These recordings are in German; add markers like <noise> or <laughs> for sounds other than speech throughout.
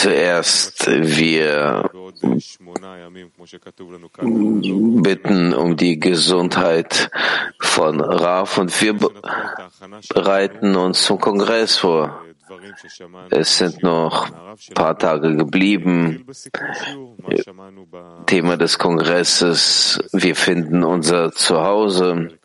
Zuerst, wir bitten um die Gesundheit von Raf und wir bereiten uns zum Kongress vor. Es sind noch ein paar Tage geblieben. Thema des Kongresses, wir finden unser Zuhause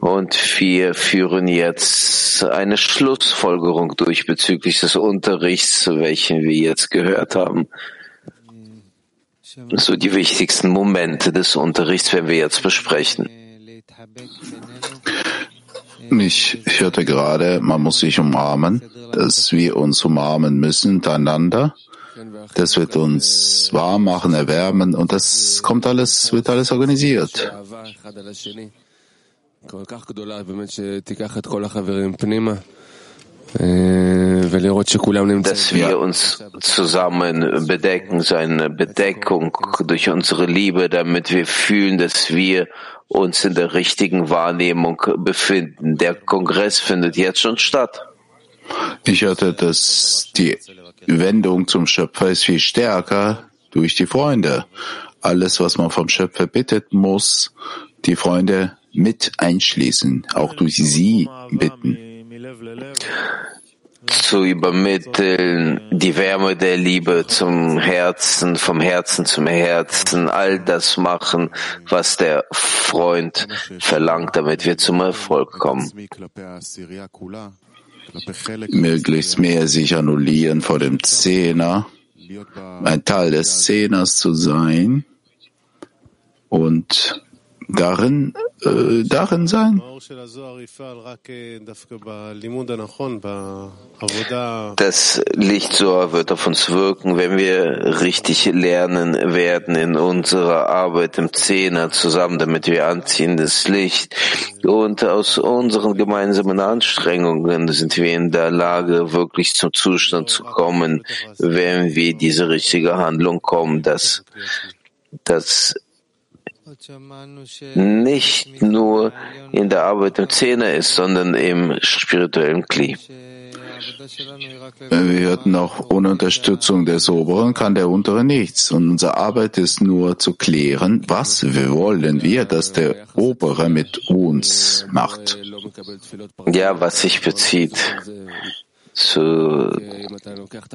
und wir führen jetzt eine Schlussfolgerung durch bezüglich des Unterrichts, welchen wir jetzt gehört haben. So die wichtigsten Momente des Unterrichts werden wir jetzt besprechen. Ich hörte gerade, man muss sich umarmen, dass wir uns umarmen müssen untereinander. Das wird uns warm machen, erwärmen und das kommt alles, wird alles organisiert. Dass wir uns zusammen bedecken, seine Bedeckung durch unsere Liebe, damit wir fühlen, dass wir uns in der richtigen Wahrnehmung befinden. Der Kongress findet jetzt schon statt. Ich hörte, dass die Wendung zum Schöpfer ist viel stärker durch die Freunde. Alles, was man vom Schöpfer bittet, muss die Freunde mit einschließen, auch durch sie bitten zu übermitteln, die Wärme der Liebe zum Herzen, vom Herzen zum Herzen, all das machen, was der Freund verlangt, damit wir zum Erfolg kommen. Möglichst mehr sich annullieren vor dem Zehner, ein Teil des Zehners zu sein und darin, äh, darin sein. Das Licht so wird auf uns wirken, wenn wir richtig lernen werden in unserer Arbeit im Zehner zusammen, damit wir anziehen das Licht. Und aus unseren gemeinsamen Anstrengungen sind wir in der Lage, wirklich zum Zustand zu kommen, wenn wir diese richtige Handlung kommen, dass das nicht nur in der Arbeit im Zehner ist, sondern im spirituellen Kli. Wir hörten auch, ohne Unterstützung des Oberen kann der Untere nichts. Und unsere Arbeit ist nur zu klären, was wir wollen wir, dass der Obere mit uns macht. Ja, was sich bezieht zu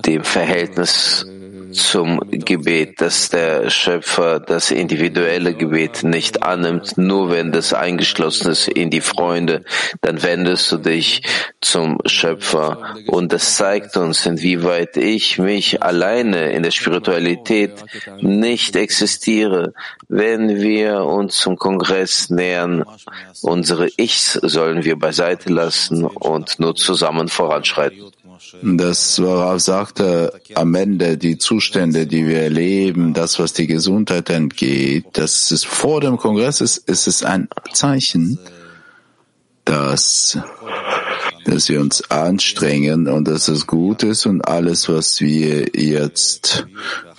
dem Verhältnis zum Gebet, dass der Schöpfer das individuelle Gebet nicht annimmt, nur wenn das eingeschlossen ist in die Freunde, dann wendest du dich zum Schöpfer und das zeigt uns, inwieweit ich mich alleine in der Spiritualität nicht existiere. Wenn wir uns zum Kongress nähern, unsere Ichs sollen wir beiseite lassen und nur zusammen voranschreiten. Das worauf sagte am Ende die Zustände, die wir erleben, das, was die Gesundheit entgeht, das ist vor dem Kongress ist, ist es ein Zeichen, dass, dass wir uns anstrengen und dass es gut ist und alles, was wir jetzt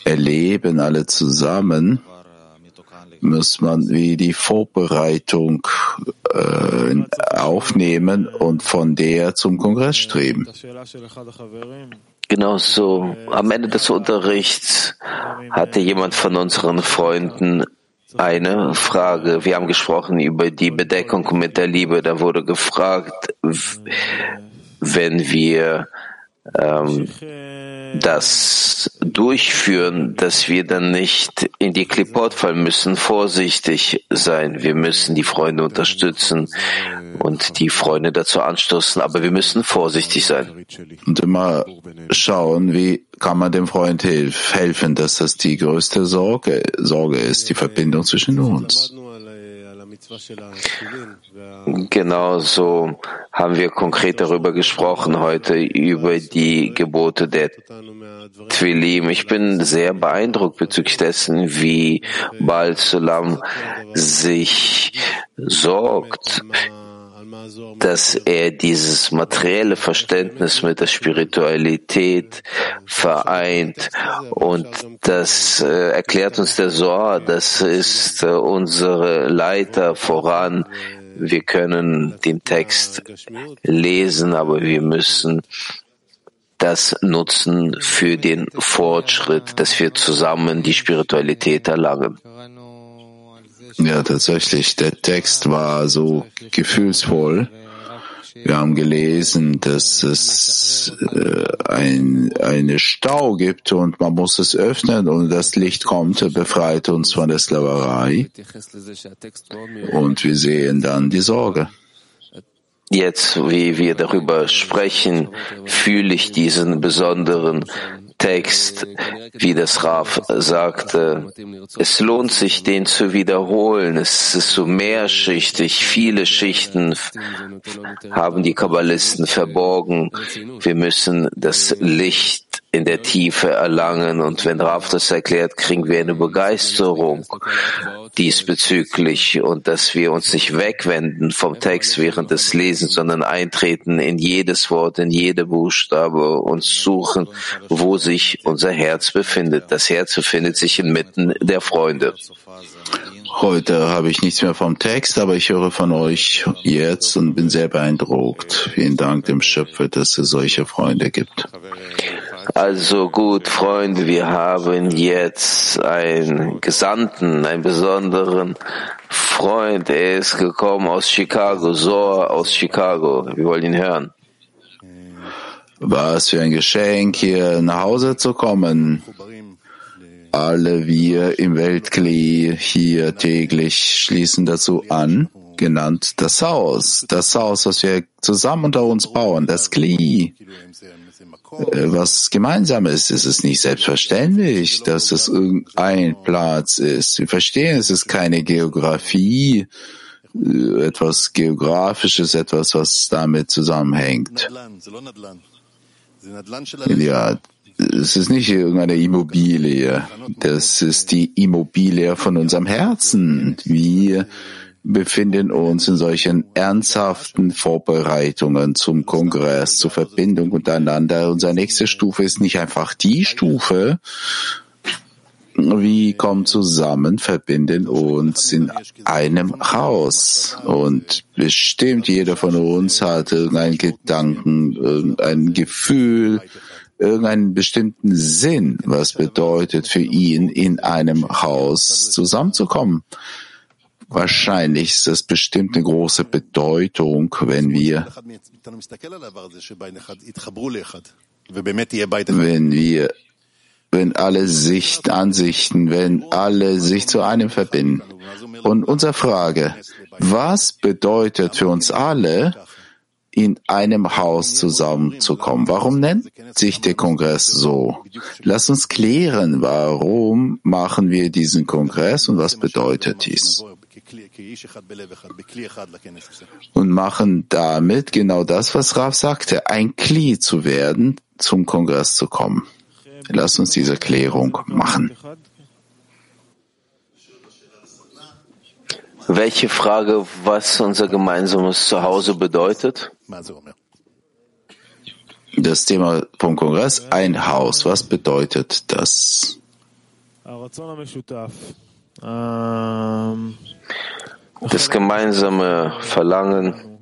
erleben, alle zusammen, muss man wie die Vorbereitung äh, aufnehmen und von der zum Kongress streben. Genau so. Am Ende des Unterrichts hatte jemand von unseren Freunden eine Frage. Wir haben gesprochen über die Bedeckung mit der Liebe. Da wurde gefragt, wenn wir das durchführen, dass wir dann nicht in die Klippot fallen müssen, vorsichtig sein. Wir müssen die Freunde unterstützen und die Freunde dazu anstoßen, aber wir müssen vorsichtig sein. Und immer schauen, wie kann man dem Freund helfen, dass das die größte Sorge, Sorge ist, die Verbindung zwischen uns. Genau so haben wir konkret darüber gesprochen heute, über die Gebote der Twilim. Ich bin sehr beeindruckt bezüglich dessen, wie Baal Sulam sich sorgt dass er dieses materielle Verständnis mit der Spiritualität vereint. Und das äh, erklärt uns der Sohr, das ist äh, unsere Leiter voran. Wir können den Text lesen, aber wir müssen das nutzen für den Fortschritt, dass wir zusammen die Spiritualität erlangen. Ja, tatsächlich. Der Text war so gefühlsvoll. Wir haben gelesen, dass es äh, ein eine Stau gibt und man muss es öffnen und das Licht kommt, befreit uns von der Sklaverei. Und wir sehen dann die Sorge. Jetzt, wie wir darüber sprechen, fühle ich diesen besonderen Text, wie das Raf sagte, es lohnt sich, den zu wiederholen. Es ist so mehrschichtig. Viele Schichten haben die Kabbalisten verborgen. Wir müssen das Licht in der Tiefe erlangen. Und wenn Rav das erklärt, kriegen wir eine Begeisterung diesbezüglich und dass wir uns nicht wegwenden vom Text während des Lesens, sondern eintreten in jedes Wort, in jede Buchstabe und suchen, wo sich unser Herz befindet. Das Herz befindet sich inmitten der Freunde. Heute habe ich nichts mehr vom Text, aber ich höre von euch jetzt und bin sehr beeindruckt. Vielen Dank dem Schöpfer, dass es solche Freunde gibt. Also gut, Freunde, wir haben jetzt einen Gesandten, einen besonderen Freund. Er ist gekommen aus Chicago, Soar aus Chicago. Wir wollen ihn hören. Was für ein Geschenk, hier nach Hause zu kommen. Alle wir im Weltklee hier täglich schließen dazu an, genannt das Haus. Das Haus, was wir zusammen unter uns bauen, das Kli. Äh, was gemeinsam ist. Es ist nicht selbstverständlich, dass es irgendein Platz ist. Wir verstehen, es ist keine Geografie, äh, etwas Geografisches, etwas, was damit zusammenhängt. Ja, es ist nicht irgendeine Immobilie. Das ist die Immobilie von unserem Herzen. Wir befinden uns in solchen ernsthaften Vorbereitungen zum Kongress, zur Verbindung untereinander. Unsere nächste Stufe ist nicht einfach die Stufe, wie kommen zusammen, verbinden uns in einem Haus. Und bestimmt jeder von uns hat irgendeinen Gedanken, irgendein Gefühl, irgendeinen bestimmten Sinn, was bedeutet für ihn, in einem Haus zusammenzukommen. Wahrscheinlich ist das bestimmt eine große Bedeutung, wenn wir, wenn wir, wenn alle Sicht, Ansichten, wenn alle sich zu einem verbinden. Und unsere Frage, was bedeutet für uns alle, in einem Haus zusammenzukommen. Warum nennt sich der Kongress so? Lass uns klären, warum machen wir diesen Kongress und was bedeutet dies? Und machen damit genau das, was Rav sagte, ein Kli zu werden, zum Kongress zu kommen. Lass uns diese Klärung machen. Welche Frage, was unser gemeinsames Zuhause bedeutet? Das Thema vom Kongress, ein Haus, was bedeutet das? Das gemeinsame Verlangen,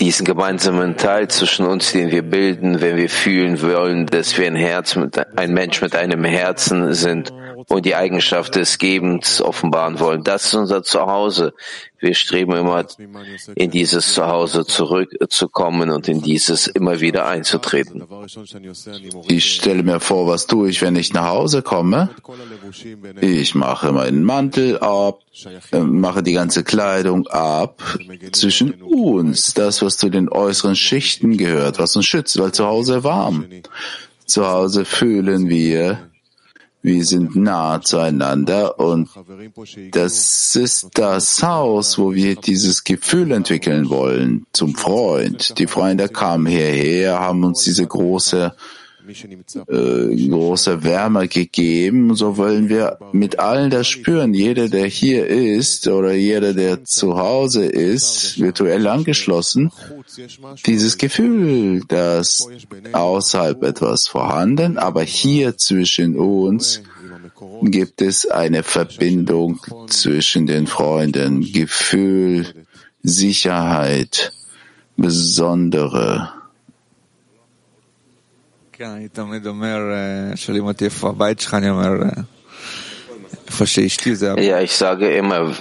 diesen gemeinsamen Teil zwischen uns, den wir bilden, wenn wir fühlen wollen, dass wir ein Herz mit, ein Mensch mit einem Herzen sind und die Eigenschaft des Gebens offenbaren wollen. Das ist unser Zuhause. Wir streben immer in dieses Zuhause zurückzukommen und in dieses immer wieder einzutreten. Ich stelle mir vor, was tue ich, wenn ich nach Hause komme? Ich mache meinen Mantel ab, mache die ganze Kleidung ab zwischen uns, das, was zu den äußeren Schichten gehört, was uns schützt, weil zu Hause warm. Zu Hause fühlen wir, wir sind nah zueinander und das ist das Haus, wo wir dieses Gefühl entwickeln wollen zum Freund. Die Freunde kamen hierher, haben uns diese große äh, große Wärme gegeben. So wollen wir mit allen das spüren. Jeder, der hier ist oder jeder, der zu Hause ist, virtuell angeschlossen, dieses Gefühl, dass außerhalb etwas vorhanden, aber hier zwischen uns gibt es eine besondere. כן, אני תמיד אומר, אה, שואלים אותי איפה הבית שלך, אני אומר... אה, Ja, ich sage immer,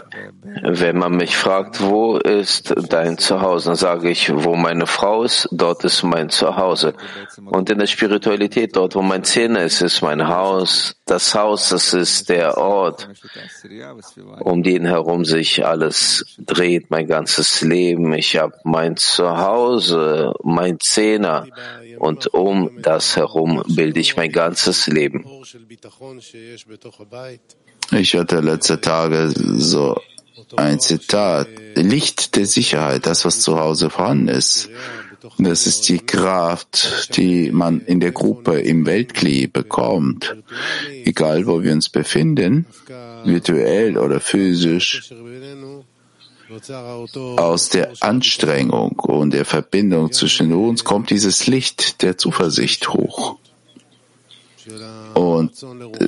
wenn man mich fragt, wo ist dein Zuhause, dann sage ich, wo meine Frau ist, dort ist mein Zuhause. Und in der Spiritualität, dort, wo mein Zähne ist, ist mein Haus. Das Haus, das ist der Ort, um den herum sich alles dreht, mein ganzes Leben. Ich habe mein Zuhause, mein Zehner und um das herum bilde ich mein ganzes Leben. Ich hatte letzte Tage so ein Zitat. Licht der Sicherheit, das, was zu Hause vorhanden ist. Das ist die Kraft, die man in der Gruppe im Weltkli bekommt. Egal, wo wir uns befinden, virtuell oder physisch, aus der Anstrengung und der Verbindung zwischen uns kommt dieses Licht der Zuversicht hoch und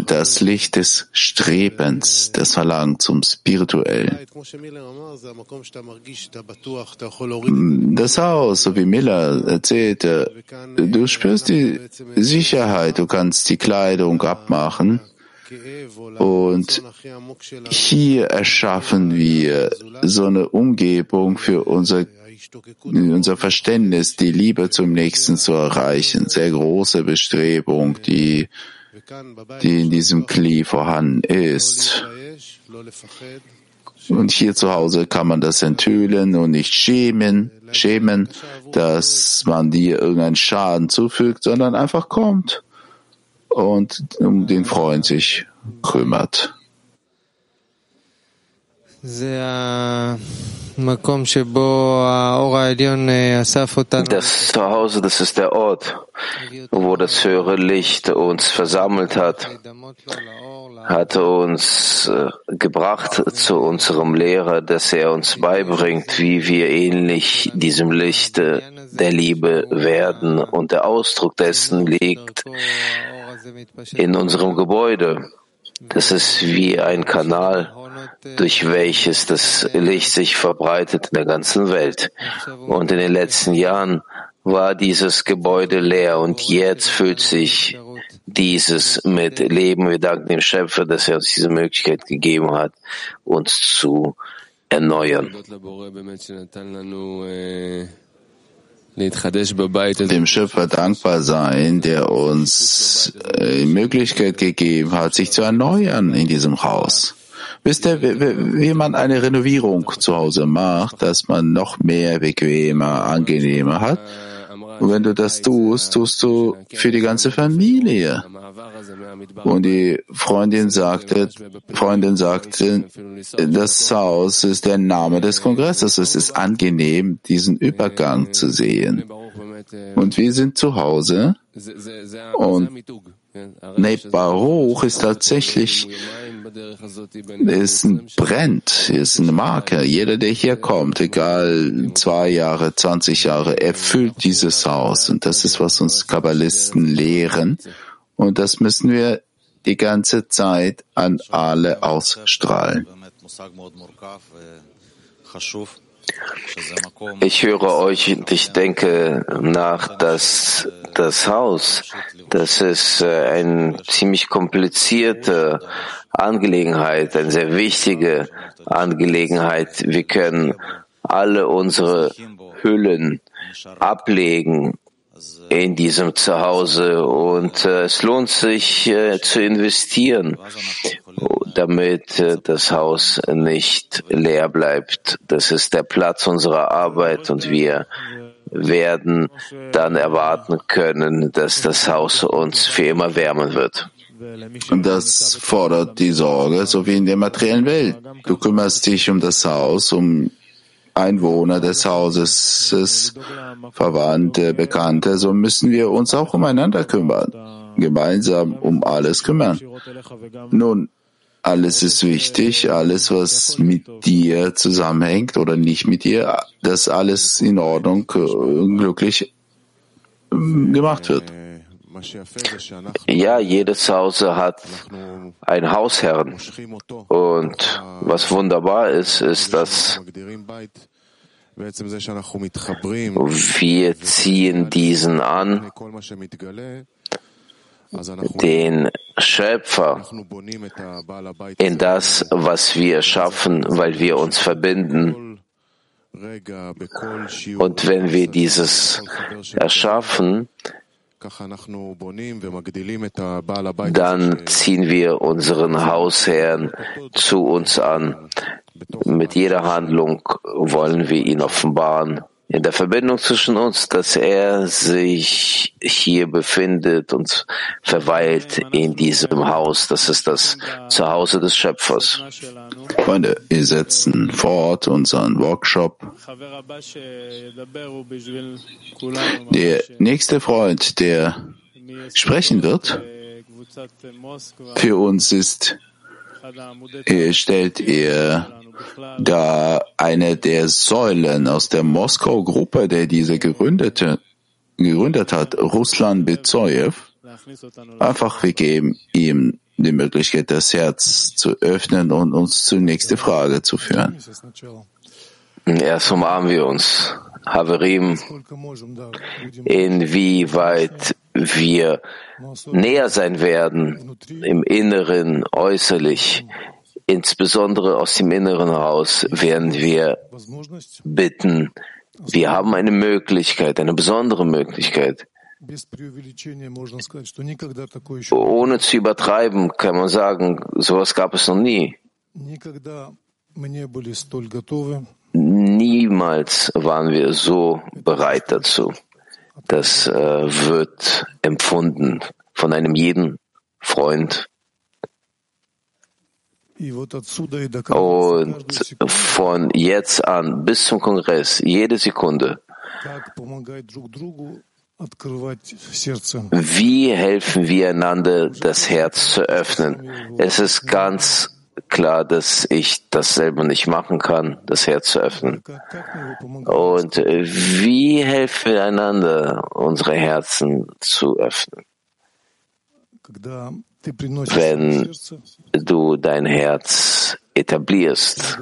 das Licht des Strebens, das Verlangen zum Spirituellen. Das Haus, so wie Miller erzählte, du spürst die Sicherheit, du kannst die Kleidung abmachen. Und hier erschaffen wir so eine Umgebung für unser unser Verständnis, die Liebe zum Nächsten zu erreichen. Sehr große Bestrebung, die, die in diesem Kli vorhanden ist. Und hier zu Hause kann man das enthüllen und nicht schämen, schämen, dass man dir irgendeinen Schaden zufügt, sondern einfach kommt und um den Freund sich kümmert. Das Zuhause, das ist der Ort, wo das höhere Licht uns versammelt hat, hat uns äh, gebracht zu unserem Lehrer, dass er uns beibringt, wie wir ähnlich diesem Licht der Liebe werden. Und der Ausdruck dessen liegt in unserem Gebäude. Das ist wie ein Kanal, durch welches das Licht sich verbreitet in der ganzen Welt. Und in den letzten Jahren war dieses Gebäude leer und jetzt füllt sich dieses mit Leben. Wir danken dem Schöpfer, dass er uns diese Möglichkeit gegeben hat, uns zu erneuern dem Schöpfer dankbar sein, der uns äh, die Möglichkeit gegeben hat, sich zu erneuern in diesem Haus. Wisst ihr, wie man eine Renovierung zu Hause macht, dass man noch mehr bequemer, angenehmer hat? Und wenn du das tust, tust du für die ganze Familie. Und die Freundin sagte, Freundin sagte, das Haus ist der Name des Kongresses. Es ist angenehm, diesen Übergang zu sehen. Und wir sind zu Hause. Und Neb Baruch ist tatsächlich, ein Brand, ist eine Marke. Jeder, der hier kommt, egal zwei Jahre, 20 Jahre, erfüllt dieses Haus. Und das ist, was uns Kabbalisten lehren. Und das müssen wir die ganze Zeit an alle ausstrahlen. Ich höre euch und ich denke nach, dass das Haus, das ist äh, eine ziemlich komplizierte Angelegenheit, eine sehr wichtige Angelegenheit. Wir können alle unsere Hüllen ablegen in diesem Zuhause und äh, es lohnt sich äh, zu investieren, damit äh, das Haus nicht leer bleibt. Das ist der Platz unserer Arbeit und wir werden dann erwarten können, dass das Haus uns für immer wärmen wird. Und das fordert die Sorge, so wie in der materiellen Welt. Du kümmerst dich um das Haus, um Einwohner des Hauses, Verwandte, Bekannte, so müssen wir uns auch umeinander kümmern, gemeinsam um alles kümmern. Nun, alles ist wichtig, alles, was mit dir zusammenhängt oder nicht mit dir, dass alles in Ordnung, äh, glücklich ähm, gemacht wird. Ja, jedes Hause hat einen Hausherrn. Und was wunderbar ist, ist, dass Wir ziehen diesen an, den Schöpfer, in das, was wir schaffen, weil wir uns verbinden. Und wenn wir dieses erschaffen, dann ziehen wir unseren Hausherrn zu uns an. Mit jeder Handlung wollen wir ihn offenbaren in der Verbindung zwischen uns, dass er sich hier befindet und verweilt in diesem Haus. Das ist das Zuhause des Schöpfers. Freunde, wir setzen fort unseren Workshop. Der nächste Freund, der sprechen wird, für uns ist, stellt er da eine der Säulen aus der Moskau-Gruppe, der diese gegründete, gegründet hat, Ruslan Bezoyev, einfach wir geben ihm die Möglichkeit, das Herz zu öffnen und uns zur nächsten Frage zu führen. Erst umarmen wir uns. Haverim, inwieweit wir näher sein werden, im Inneren, äußerlich, insbesondere aus dem Inneren heraus werden wir bitten, wir haben eine Möglichkeit, eine besondere Möglichkeit. Ohne zu übertreiben kann man sagen, sowas gab es noch nie. Niemals waren wir so bereit dazu. Das äh, wird empfunden von einem jeden Freund, und von jetzt an bis zum Kongress, jede Sekunde, wie helfen wir einander, das Herz zu öffnen? Es ist ganz klar, dass ich das selber nicht machen kann, das Herz zu öffnen. Und wie helfen wir einander, unsere Herzen zu öffnen? wenn du dein Herz etablierst.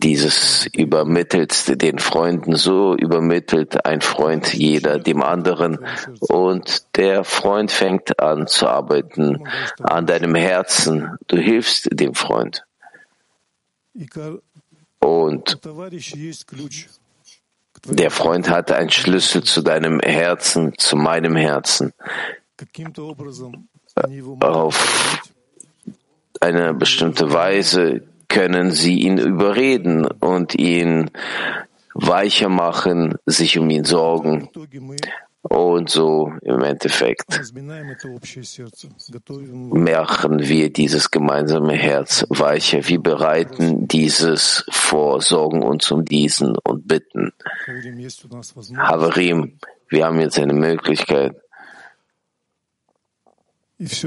Dieses übermittelt den Freunden, so übermittelt ein Freund jeder dem anderen und der Freund fängt an zu arbeiten an deinem Herzen. Du hilfst dem Freund. Und der Freund hat einen Schlüssel zu deinem Herzen, zu meinem Herzen auf eine bestimmte Weise können sie ihn überreden und ihn weicher machen, sich um ihn sorgen. Und so im Endeffekt machen wir dieses gemeinsame Herz weicher. Wir bereiten dieses vor, sorgen uns um diesen und bitten. Havarim, wir haben jetzt eine Möglichkeit, und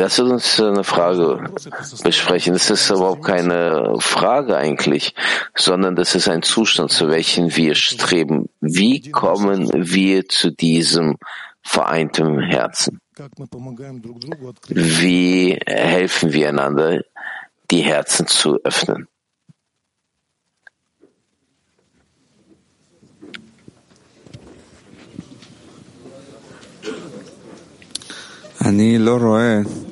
Lass uns äh, eine Frage besprechen. Das ist überhaupt keine Frage eigentlich, sondern das ist ein Zustand, zu welchem wir streben. Wie kommen wir zu diesem vereinten Herzen? Wie helfen wir einander, die Herzen zu öffnen? Ich sehe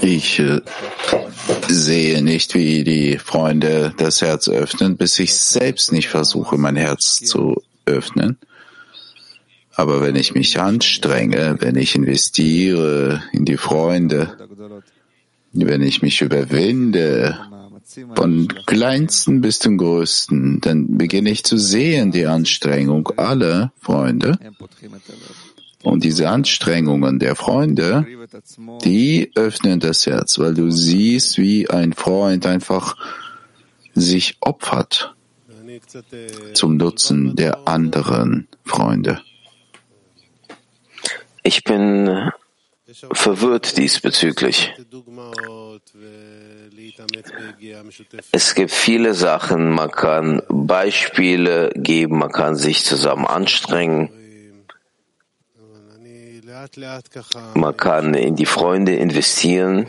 ich sehe nicht, wie die Freunde das Herz öffnen, bis ich selbst nicht versuche, mein Herz zu öffnen. Aber wenn ich mich anstrenge, wenn ich investiere in die Freunde, wenn ich mich überwinde, von kleinsten bis zum größten, dann beginne ich zu sehen die Anstrengung aller Freunde. Und diese Anstrengungen der Freunde, die öffnen das Herz, weil du siehst, wie ein Freund einfach sich opfert zum Nutzen der anderen Freunde. Ich bin verwirrt diesbezüglich. Es gibt viele Sachen, man kann Beispiele geben, man kann sich zusammen anstrengen. Man kann in die Freunde investieren,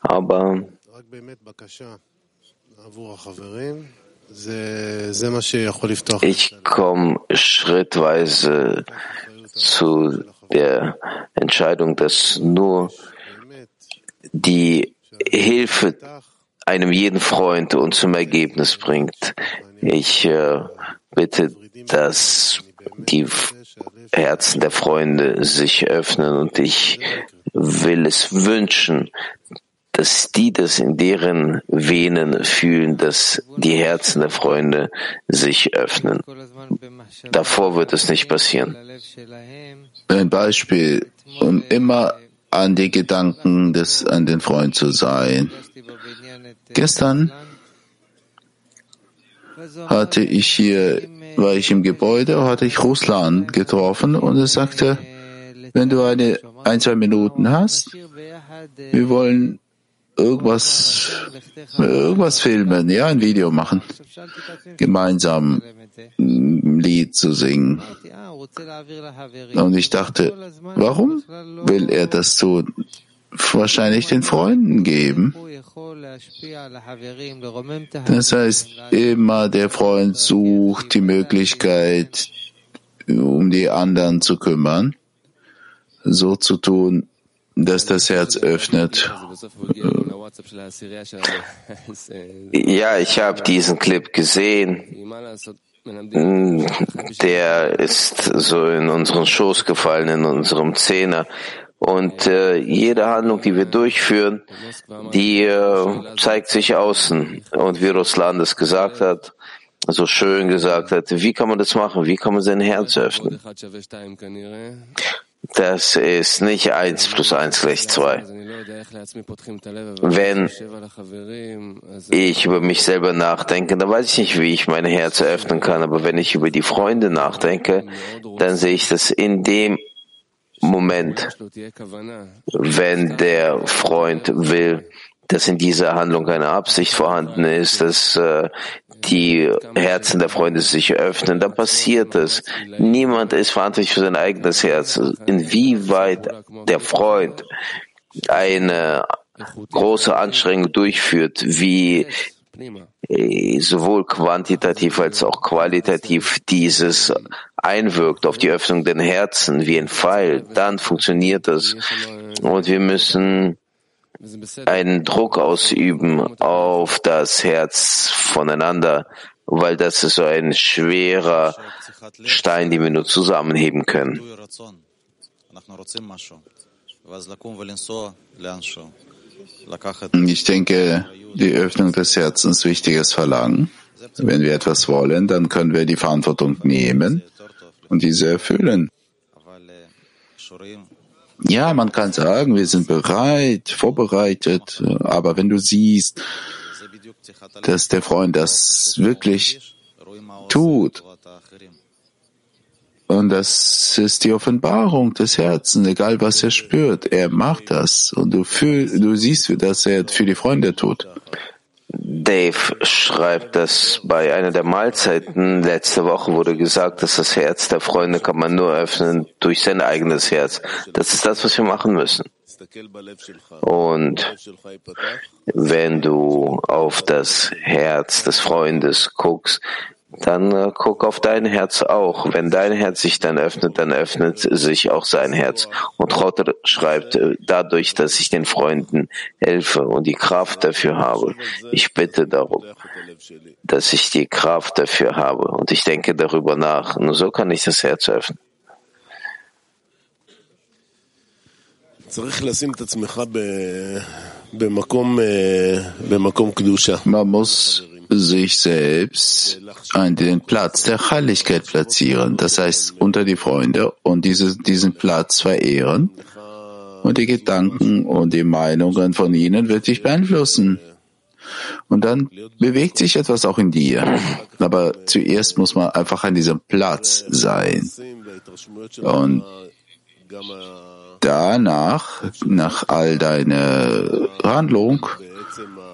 aber ich komme schrittweise zu der Entscheidung, dass nur die Hilfe einem jeden Freund und zum Ergebnis bringt. Ich äh, bitte, dass die Herzen der Freunde sich öffnen und ich will es wünschen, dass die das in deren Venen fühlen, dass die Herzen der Freunde sich öffnen. Davor wird es nicht passieren. Ein Beispiel, um immer an die Gedanken des, an den Freund zu sein. Gestern hatte ich hier, war ich im Gebäude, hatte ich Russland getroffen und er sagte, wenn du eine, ein, zwei Minuten hast, wir wollen irgendwas, irgendwas filmen, ja, ein Video machen, gemeinsam ein Lied zu singen. Und ich dachte, warum will er das tun? Wahrscheinlich den Freunden geben. Das heißt, immer der Freund sucht die Möglichkeit, um die anderen zu kümmern, so zu tun, dass das Herz öffnet. <laughs> Ja, ich habe diesen Clip gesehen. Der ist so in unseren Schoß gefallen, in unserem Zehner. Und äh, jede Handlung, die wir durchführen, die äh, zeigt sich außen. Und wie Russland es gesagt hat, so schön gesagt hat, wie kann man das machen? Wie kann man sein Herz öffnen? Das ist nicht eins plus eins gleich zwei. Wenn ich über mich selber nachdenke, dann weiß ich nicht, wie ich mein Herz öffnen kann. Aber wenn ich über die Freunde nachdenke, dann sehe ich das in dem Moment, wenn der Freund will, dass in dieser Handlung eine Absicht vorhanden ist, dass äh, die Herzen der Freunde sich öffnen, dann passiert es. Niemand ist verantwortlich für sein eigenes Herz. Inwieweit der Freund eine große Anstrengung durchführt, wie äh, sowohl quantitativ als auch qualitativ dieses einwirkt auf die Öffnung der Herzen wie ein Pfeil, dann funktioniert das. Und wir müssen einen Druck ausüben auf das Herz voneinander, weil das ist so ein schwerer Stein, den wir nur zusammenheben können. Ich denke, die Öffnung des Herzens wichtiges Verlangen. Wenn wir etwas wollen, dann können wir die Verantwortung nehmen und diese erfüllen. Ja, man kann sagen, wir sind bereit, vorbereitet, aber wenn du siehst, dass der Freund das wirklich tut, und das ist die Offenbarung des Herzens, egal was er spürt, er macht das und du, fühl, du siehst, dass er für die Freunde tut. Dave schreibt, dass bei einer der Mahlzeiten letzte Woche wurde gesagt, dass das Herz der Freunde kann man nur öffnen durch sein eigenes Herz. Das ist das, was wir machen müssen. Und wenn du auf das Herz des Freundes guckst, dann äh, guck auf dein Herz auch. Wenn dein Herz sich dann öffnet, dann öffnet sich auch sein Herz. Und Rotter schreibt, äh, dadurch, dass ich den Freunden helfe und die Kraft dafür habe, ich bitte darum, dass ich die Kraft dafür habe. Und ich denke darüber nach. Nur so kann ich das Herz öffnen. Man muss sich selbst an den Platz der Heiligkeit platzieren, das heißt unter die Freunde und diese, diesen Platz verehren und die Gedanken und die Meinungen von ihnen wird dich beeinflussen. Und dann bewegt sich etwas auch in dir. Aber zuerst muss man einfach an diesem Platz sein. Und danach, nach all deiner Handlung,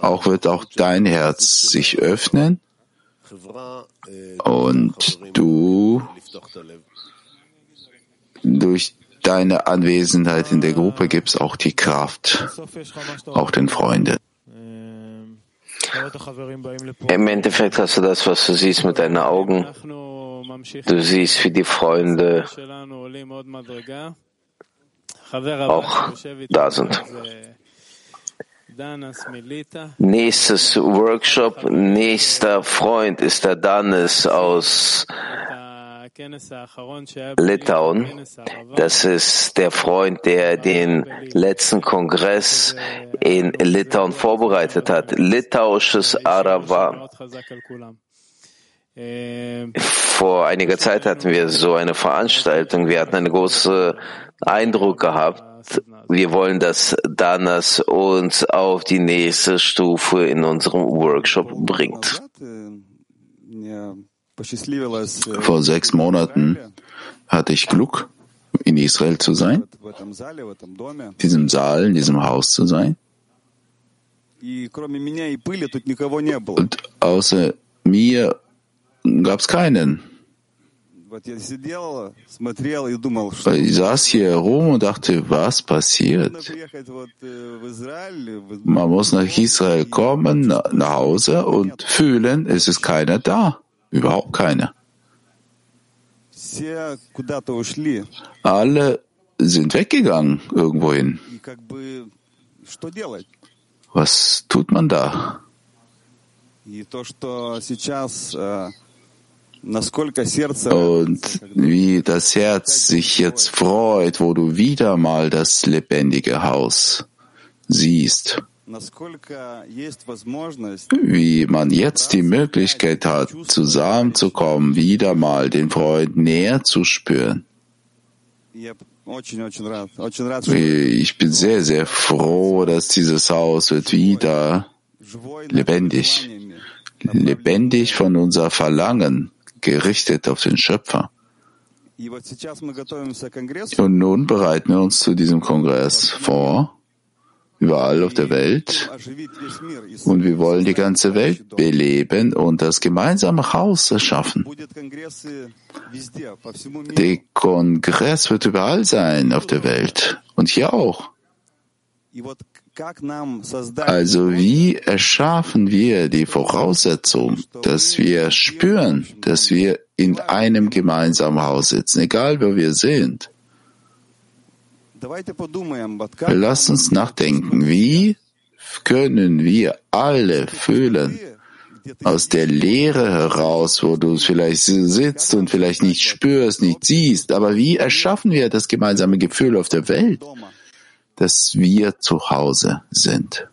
auch wird auch dein Herz sich öffnen und du durch deine Anwesenheit in der Gruppe gibst auch die Kraft, auch den Freunden. Im Endeffekt hast du das, was du siehst mit deinen Augen. Du siehst, wie die Freunde auch da sind. Nächstes Workshop, nächster Freund ist der Danis aus Litauen. Das ist der Freund, der den letzten Kongress in Litauen vorbereitet hat. Litauisches Arava. Vor einiger Zeit hatten wir so eine Veranstaltung. Wir hatten einen großen Eindruck gehabt. Wir wollen, dass Danas uns auf die nächste Stufe in unserem Workshop bringt. Vor sechs Monaten hatte ich Glück, in Israel zu sein, in diesem Saal, in diesem Haus zu sein. Und außer mir gab es keinen. Ich saß hier herum und dachte, was passiert? Man muss nach Israel kommen, nach Hause und fühlen, es ist keiner da. Überhaupt keiner. Alle sind weggegangen irgendwohin. Was tut man da? Und wie das Herz sich jetzt freut, wo du wieder mal das lebendige Haus siehst. Wie man jetzt die Möglichkeit hat, zusammenzukommen, wieder mal den Freund näher zu spüren. Ich bin sehr, sehr froh, dass dieses Haus wird wieder lebendig. Lebendig von unser Verlangen, gerichtet auf den Schöpfer. Und nun bereiten wir uns zu diesem Kongress vor, überall auf der Welt. Und wir wollen die ganze Welt beleben und das gemeinsame Haus erschaffen. Der Kongress wird überall sein auf der Welt und hier auch. Also wie erschaffen wir die Voraussetzung, dass wir spüren, dass wir in einem gemeinsamen Haus sitzen, egal wo wir sind? Lass uns nachdenken, wie können wir alle fühlen, aus der Leere heraus, wo du vielleicht sitzt und vielleicht nicht spürst, nicht siehst, aber wie erschaffen wir das gemeinsame Gefühl auf der Welt? Dass wir zu Hause sind.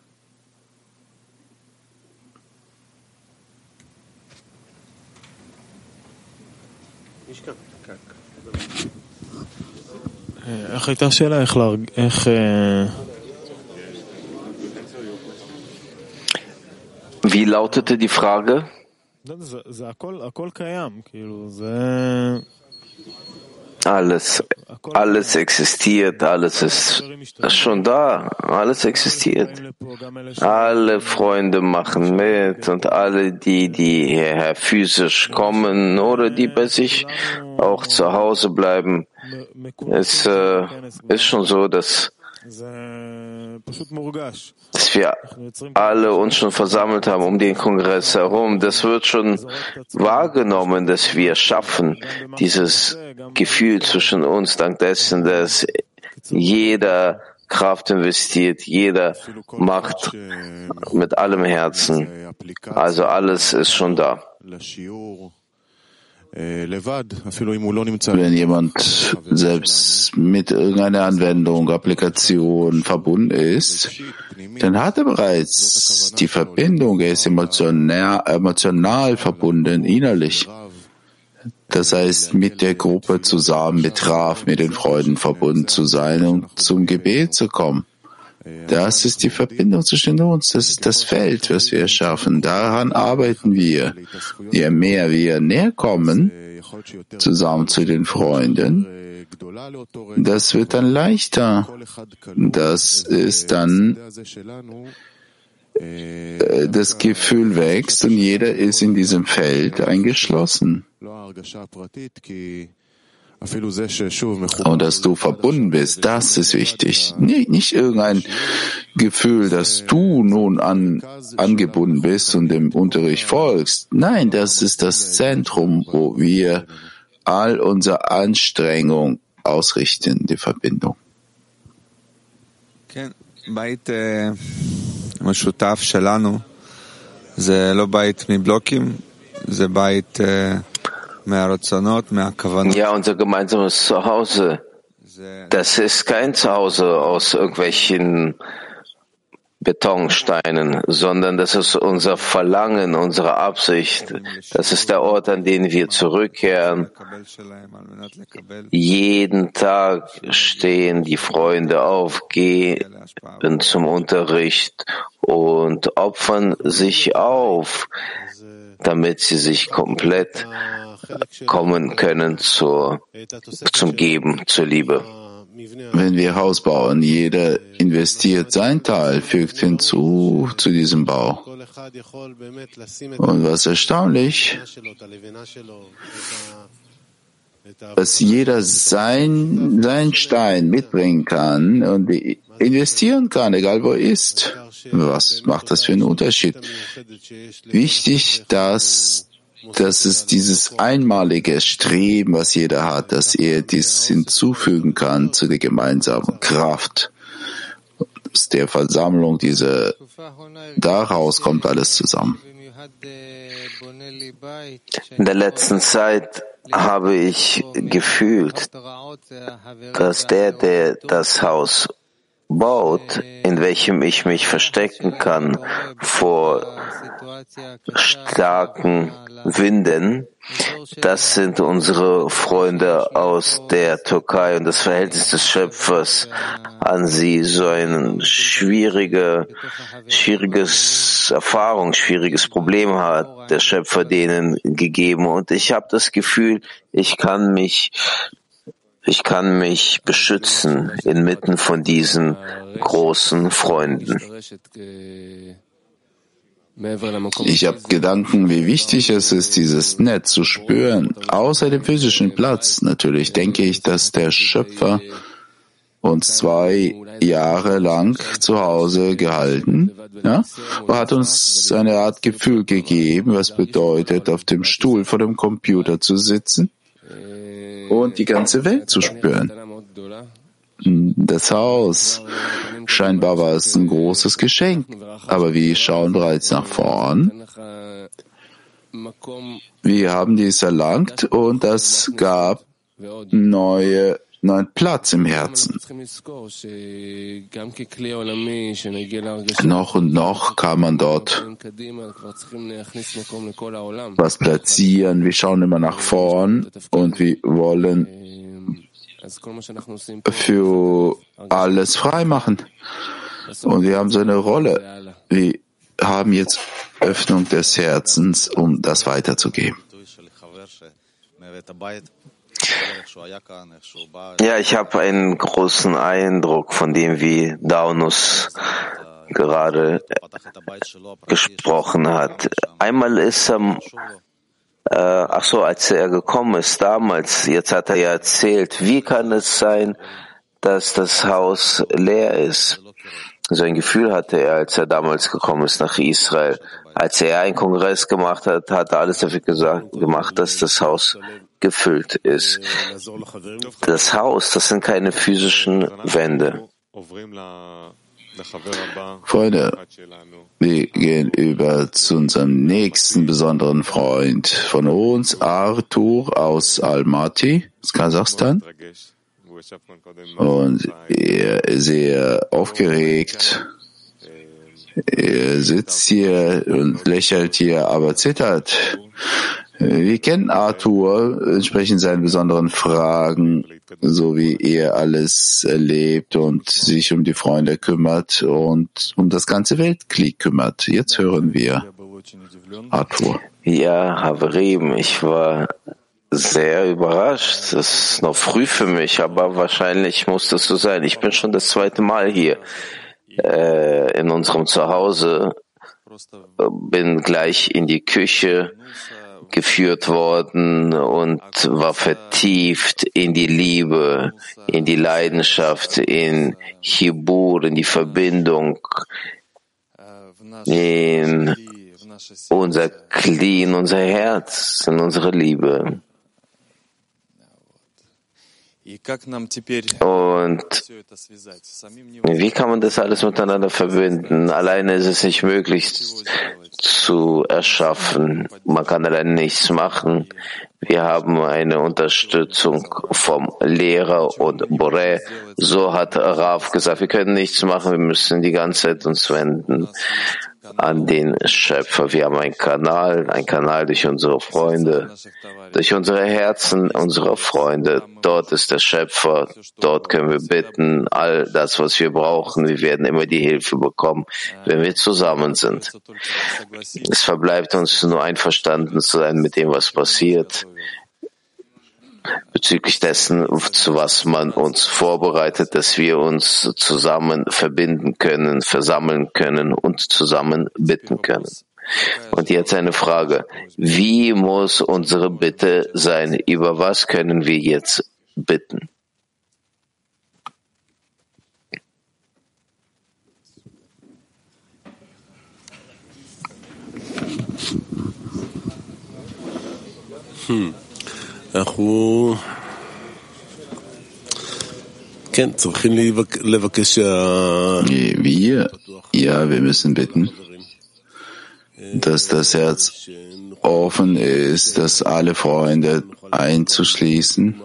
Wie lautete die Frage? Alles, alles existiert, alles ist schon da, alles existiert. Alle Freunde machen mit und alle die, die hierher physisch kommen oder die bei sich auch zu Hause bleiben. Es äh, ist schon so, dass dass wir alle uns schon versammelt haben um den Kongress herum. Das wird schon wahrgenommen, dass wir schaffen, dieses Gefühl zwischen uns, dank dessen, dass jeder Kraft investiert, jeder macht mit allem Herzen. Also alles ist schon da. Wenn jemand selbst mit irgendeiner Anwendung, Applikation verbunden ist, dann hat er bereits die Verbindung, er ist emotional, emotional verbunden, innerlich. Das heißt, mit der Gruppe zusammen, mit Raf, mit den Freunden verbunden zu sein und zum Gebet zu kommen. Das ist die Verbindung zwischen uns, das ist das Feld, was wir erschaffen. Daran arbeiten wir. Je mehr wir näher kommen, zusammen zu den Freunden, das wird dann leichter. Das ist dann äh, das Gefühl wächst und jeder ist in diesem Feld eingeschlossen. Und dass du verbunden bist, das ist wichtig. Nicht, nicht irgendein Gefühl, dass du nun an, angebunden bist und dem Unterricht folgst. Nein, das ist das Zentrum, wo wir all unsere Anstrengung ausrichten, die Verbindung. בית משותף שלנו זה לא בית מבלוקים, זה בית מהרצונות, מהכוונות. ja, unser gemeinsames Zuhause, das ist kein Zuhause aus irgendwelchen Betonsteinen, sondern das ist unser Verlangen, unsere Absicht. Das ist der Ort, an den wir zurückkehren. Jeden Tag stehen die Freunde auf, gehen zum Unterricht und opfern sich auf, damit sie sich komplett kommen können zur, zum Geben, zur Liebe wenn wir Haus bauen, jeder investiert sein Teil, fügt hinzu zu diesem Bau. Und was erstaunlich, dass jeder sein, sein Stein mitbringen kann und investieren kann, egal wo er ist. Was macht das für einen Unterschied? Wichtig, dass das ist dieses einmalige Streben, was jeder hat, dass er dies hinzufügen kann zu der gemeinsamen Kraft. Aus der Versammlung dieser, daraus kommt alles zusammen. In der letzten Zeit habe ich gefühlt, dass der, der das Haus baut, in welchem ich mich verstecken kann vor starken Winden. Das sind unsere Freunde aus der Türkei und das Verhältnis des Schöpfers an sie so ein schwierige, schwieriges Erfahrung, schwieriges Problem hat der Schöpfer denen gegeben. Und ich habe das Gefühl, ich kann mich ich kann mich beschützen inmitten von diesen großen Freunden. Ich habe Gedanken, wie wichtig es ist, dieses Netz zu spüren, außer dem physischen Platz. Natürlich denke ich, dass der Schöpfer uns zwei Jahre lang zu Hause gehalten, ja, und hat uns eine Art Gefühl gegeben, was bedeutet, auf dem Stuhl vor dem Computer zu sitzen und die ganze Welt zu spüren. Das Haus Scheinbar war es ein großes Geschenk, aber wir schauen bereits nach vorn. Wir haben dies erlangt und das gab neue neuen Platz im Herzen. Noch und noch kann man dort was platzieren. Wir schauen immer nach vorn und wir wollen für alles freimachen. Und wir haben so eine Rolle. Wir haben jetzt Öffnung des Herzens, um das weiterzugeben. Ja, ich habe einen großen Eindruck von dem, wie Daunus gerade gesprochen hat. Einmal ist er äh, ach so, als er gekommen ist damals, jetzt hat er ja erzählt, wie kann es sein, dass das Haus leer ist? So ein Gefühl hatte er, als er damals gekommen ist nach Israel. Als er einen Kongress gemacht hat, hat er alles dafür gesagt, gemacht, dass das Haus gefüllt ist. Das Haus, das sind keine physischen Wände. Freunde, wir gehen über zu unserem nächsten besonderen Freund von uns, Arthur aus Almaty, aus Kasachstan. Und er ist sehr aufgeregt. Er sitzt hier und lächelt hier, aber zittert. Wir kennen Arthur entsprechend seinen besonderen Fragen, so wie er alles erlebt und sich um die Freunde kümmert und um das ganze Weltkrieg kümmert. Jetzt hören wir Arthur. Ja, Haverim, ich war sehr überrascht. Das ist noch früh für mich, aber wahrscheinlich muss das so sein. Ich bin schon das zweite Mal hier äh, in unserem Zuhause, bin gleich in die Küche geführt worden und war vertieft in die Liebe, in die Leidenschaft, in Chibur, in die Verbindung, in unser Kli, in unser Herz, in unsere Liebe. Und wie kann man das alles miteinander verbinden? Alleine ist es nicht möglich zu erschaffen. Man kann alleine nichts machen. Wir haben eine Unterstützung vom Lehrer und Boré. So hat Rav gesagt, wir können nichts machen, wir müssen die ganze Zeit uns wenden an den Schöpfer. Wir haben einen Kanal, einen Kanal durch unsere Freunde, durch unsere Herzen unserer Freunde. Dort ist der Schöpfer, dort können wir bitten, all das, was wir brauchen. Wir werden immer die Hilfe bekommen, wenn wir zusammen sind. Es verbleibt uns nur einverstanden zu sein mit dem, was passiert bezüglich dessen, zu was man uns vorbereitet, dass wir uns zusammen verbinden können, versammeln können und zusammen bitten können. Und jetzt eine Frage. Wie muss unsere Bitte sein? Über was können wir jetzt bitten? Hm. אנחנו כן, צריכים לבקש Wir, ja, wir müssen bitten, dass das Herz offen ist, dass alle Freunde einzuschließen,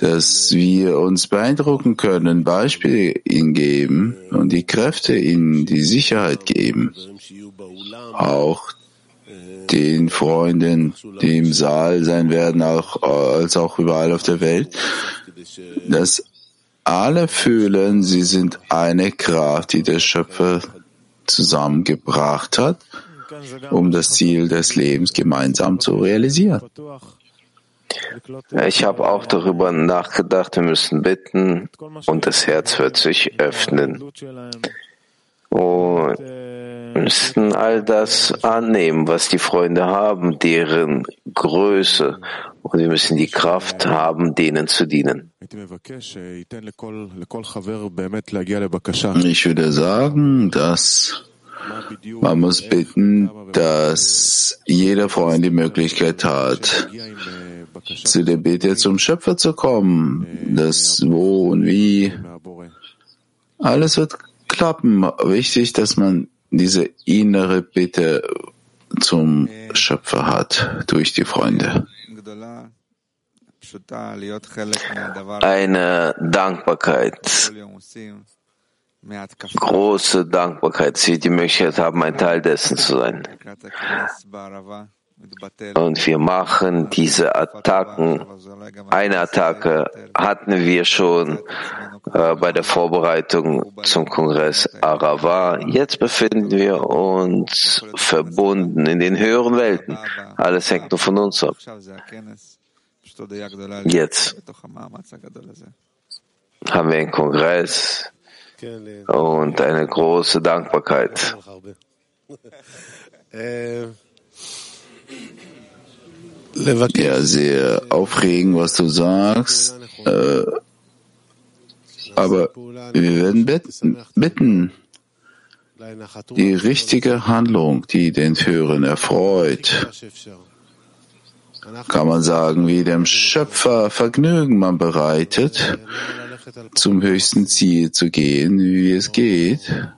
dass wir uns beeindrucken können, Beispiele ihnen geben und die Kräfte ihnen die Sicherheit geben, auch den Freunden, die im Saal sein werden, auch, als auch überall auf der Welt, dass alle fühlen, sie sind eine Kraft, die der Schöpfer zusammengebracht hat, um das Ziel des Lebens gemeinsam zu realisieren. Ich habe auch darüber nachgedacht, wir müssen bitten und das Herz wird sich öffnen. Und müssten all das annehmen, was die Freunde haben, deren Größe. Und wir müssen die Kraft haben, denen zu dienen. Ich würde sagen, dass man muss bitten, dass jeder Freund die Möglichkeit hat, zu der Bitte zum Schöpfer zu kommen. Das Wo und Wie. Alles wird klappen. Wichtig, dass man diese innere Bitte zum Schöpfer hat durch die Freunde. Eine Dankbarkeit, große Dankbarkeit, sie die Möglichkeit haben, ein Teil dessen zu sein. Und wir machen diese Attacken. Eine Attacke hatten wir schon äh, bei der Vorbereitung zum Kongress Arava. Jetzt befinden wir uns verbunden in den höheren Welten. Alles hängt nur von uns ab. Jetzt haben wir einen Kongress und eine große Dankbarkeit. Ja, sehr aufregend, was du sagst. Äh, aber wir werden bitten, die richtige Handlung, die den Führern erfreut, kann man sagen, wie dem Schöpfer Vergnügen man bereitet, zum höchsten Ziel zu gehen, wie es geht.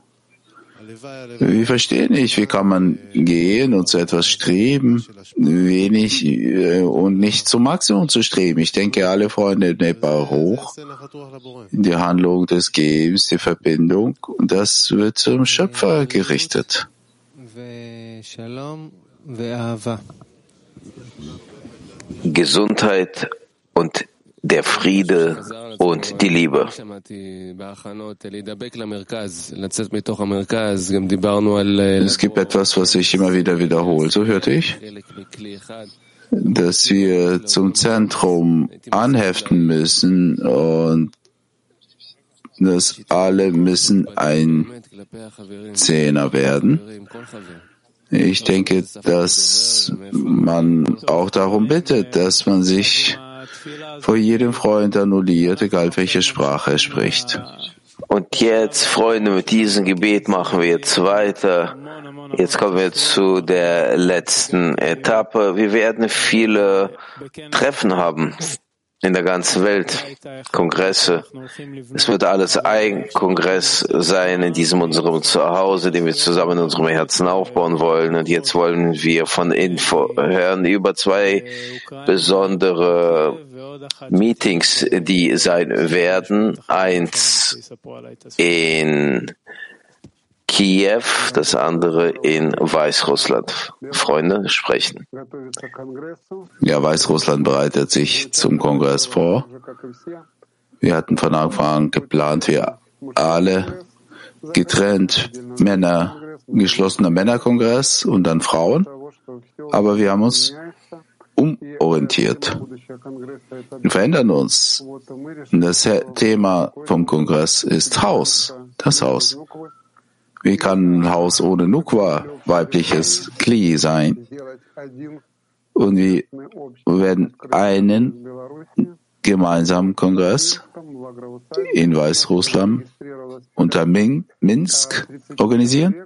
Wir verstehen nicht, wie kann man gehen und zu etwas streben, wenig äh, und nicht zum Maximum zu streben. Ich denke, alle Freunde Nepal hoch, die Handlung des Gebens, die Verbindung, das wird zum Schöpfer gerichtet. Gesundheit und der Friede und die Liebe. Es gibt etwas, was sich immer wieder wiederholt, so hörte ich, dass wir zum Zentrum anheften müssen und dass alle müssen ein Zehner werden. Ich denke, dass man auch darum bittet, dass man sich vor jedem Freund annulliert, egal welche Sprache er spricht. Und jetzt, Freunde, mit diesem Gebet machen wir jetzt weiter. Jetzt kommen wir zu der letzten Etappe. Wir werden viele Treffen haben in der ganzen Welt, Kongresse. Es wird alles ein Kongress sein in diesem unserem Zuhause, den wir zusammen in unserem Herzen aufbauen wollen. Und jetzt wollen wir von Info hören über zwei besondere Meetings, die sein werden. Eins in Kiew, das andere in Weißrussland. Freunde sprechen. Ja, Weißrussland bereitet sich zum Kongress vor. Wir hatten von Anfang an geplant, wir alle getrennt Männer, geschlossener Männerkongress und dann Frauen. Aber wir haben uns umorientiert. Wir verändern uns. Das Thema vom Kongress ist Haus, das Haus. Wie kann ein Haus ohne Nukwa, weibliches Kli sein? Und wir werden einen gemeinsamen Kongress in Weißrussland unter Minsk organisieren.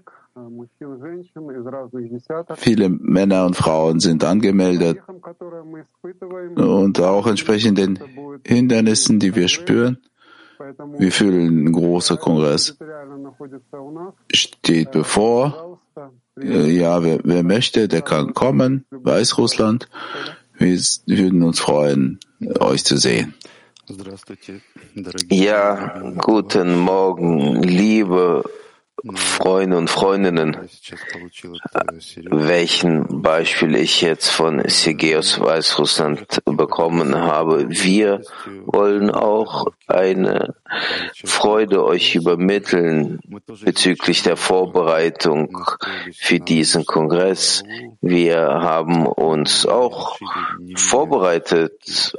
Viele Männer und Frauen sind angemeldet und auch entsprechend den Hindernissen, die wir spüren. Wir fühlen, ein großer Kongress steht bevor. Ja, wer, wer möchte, der kann kommen. Weißrussland. Wir würden uns freuen, euch zu sehen. Ja, guten Morgen, liebe Freunde und Freundinnen, welchen Beispiel ich jetzt von Sergei Weißrussland bekommen habe. Wir wollen auch eine Freude euch übermitteln bezüglich der Vorbereitung für diesen Kongress. Wir haben uns auch vorbereitet,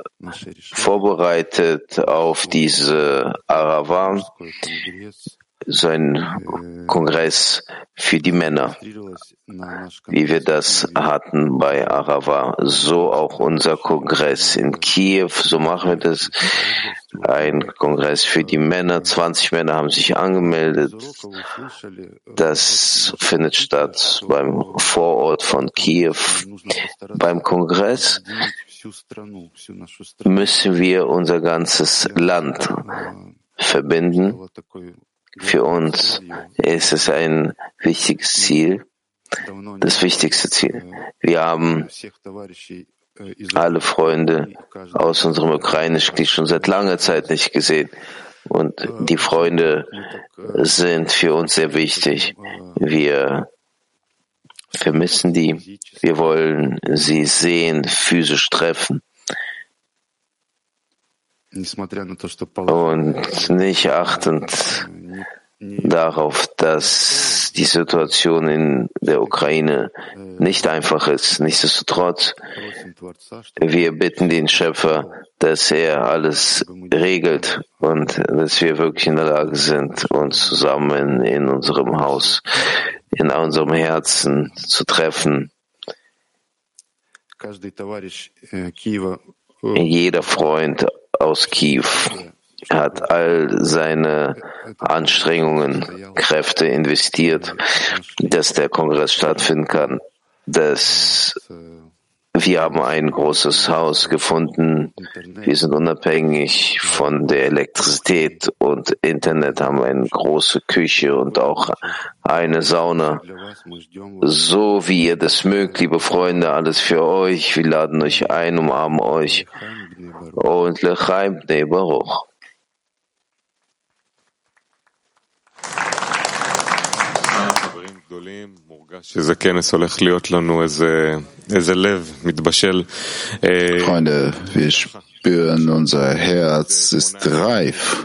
vorbereitet auf diese Aravan so ein Kongress für die Männer, wie wir das hatten bei Arava. So auch unser Kongress in Kiew, so machen wir das. Ein Kongress für die Männer. 20 Männer haben sich angemeldet. Das findet statt beim Vorort von Kiew. Beim Kongress müssen wir unser ganzes Land verbinden für uns ist es ein wichtiges Ziel, das wichtigste Ziel. Wir haben alle Freunde aus unserem ukrainischen Krieg schon seit langer Zeit nicht gesehen. Und die Freunde sind für uns sehr wichtig. Wir vermissen die. Wir wollen sie sehen, physisch treffen. Und nicht achtend darauf, dass die Situation in der Ukraine nicht einfach ist. Nichtsdestotrotz, wir bitten den Schöpfer, dass er alles regelt und dass wir wirklich in der Lage sind, uns zusammen in unserem Haus, in unserem Herzen zu treffen. Jeder Freund aus Kiew hat all seine Anstrengungen, Kräfte investiert, dass der Kongress stattfinden kann, dass wir haben ein großes Haus gefunden. Wir sind unabhängig von der Elektrizität und Internet, haben eine große Küche und auch eine Sauna. So wie ihr das mögt, liebe Freunde, alles für euch. Wir laden euch ein, umarmen euch. Und Lechaim חברים גדולים, מורגש שזה כנס הולך להיות לנו איזה, איזה לב מתבשל. אה, נכון, אה, Freunde, ויש. Spüren, unser Herz ist reif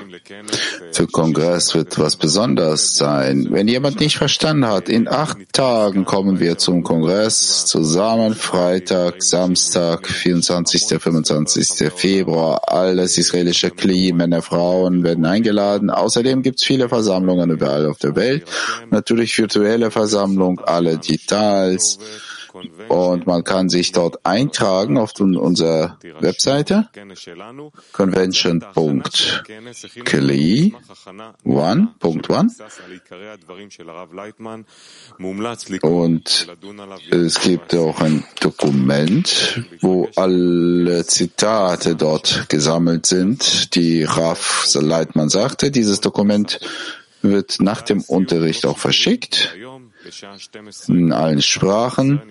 heute Kongress wird was Besonderes sein. Wenn jemand nicht verstanden hat, in acht Tagen kommen wir zum Kongress zusammen, Freitag, Samstag, 24., 25. Februar. Alles israelische Kli, Männer, Frauen werden eingeladen. Außerdem gibt es viele Versammlungen überall auf der Welt. Natürlich virtuelle Versammlung, alle Details. Und man kann sich dort eintragen auf unserer Webseite convention.kli Und es gibt auch ein Dokument, wo alle Zitate dort gesammelt sind, die Raf Leitmann sagte. Dieses Dokument wird nach dem Unterricht auch verschickt in allen Sprachen.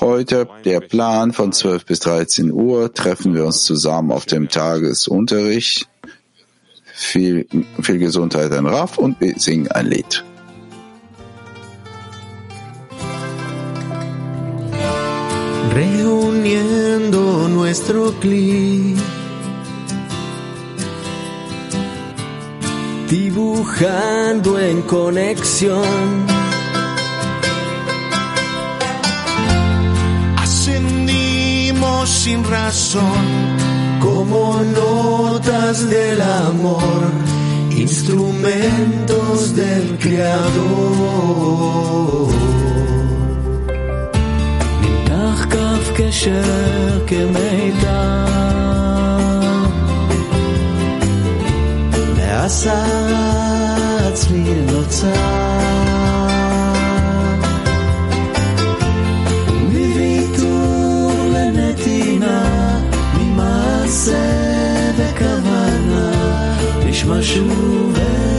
Heute der Plan von 12 bis 13 Uhr treffen wir uns zusammen auf dem Tagesunterricht. Viel, viel Gesundheit an Raf und wir singen ein Lied. Reuniendo nuestro clip dibujando en conexión. Ascendimos sin razón, como notas del amor, instrumentos del Creador. נמתח כף קשר כמיתר ועשה צליל נוצר uma chuva.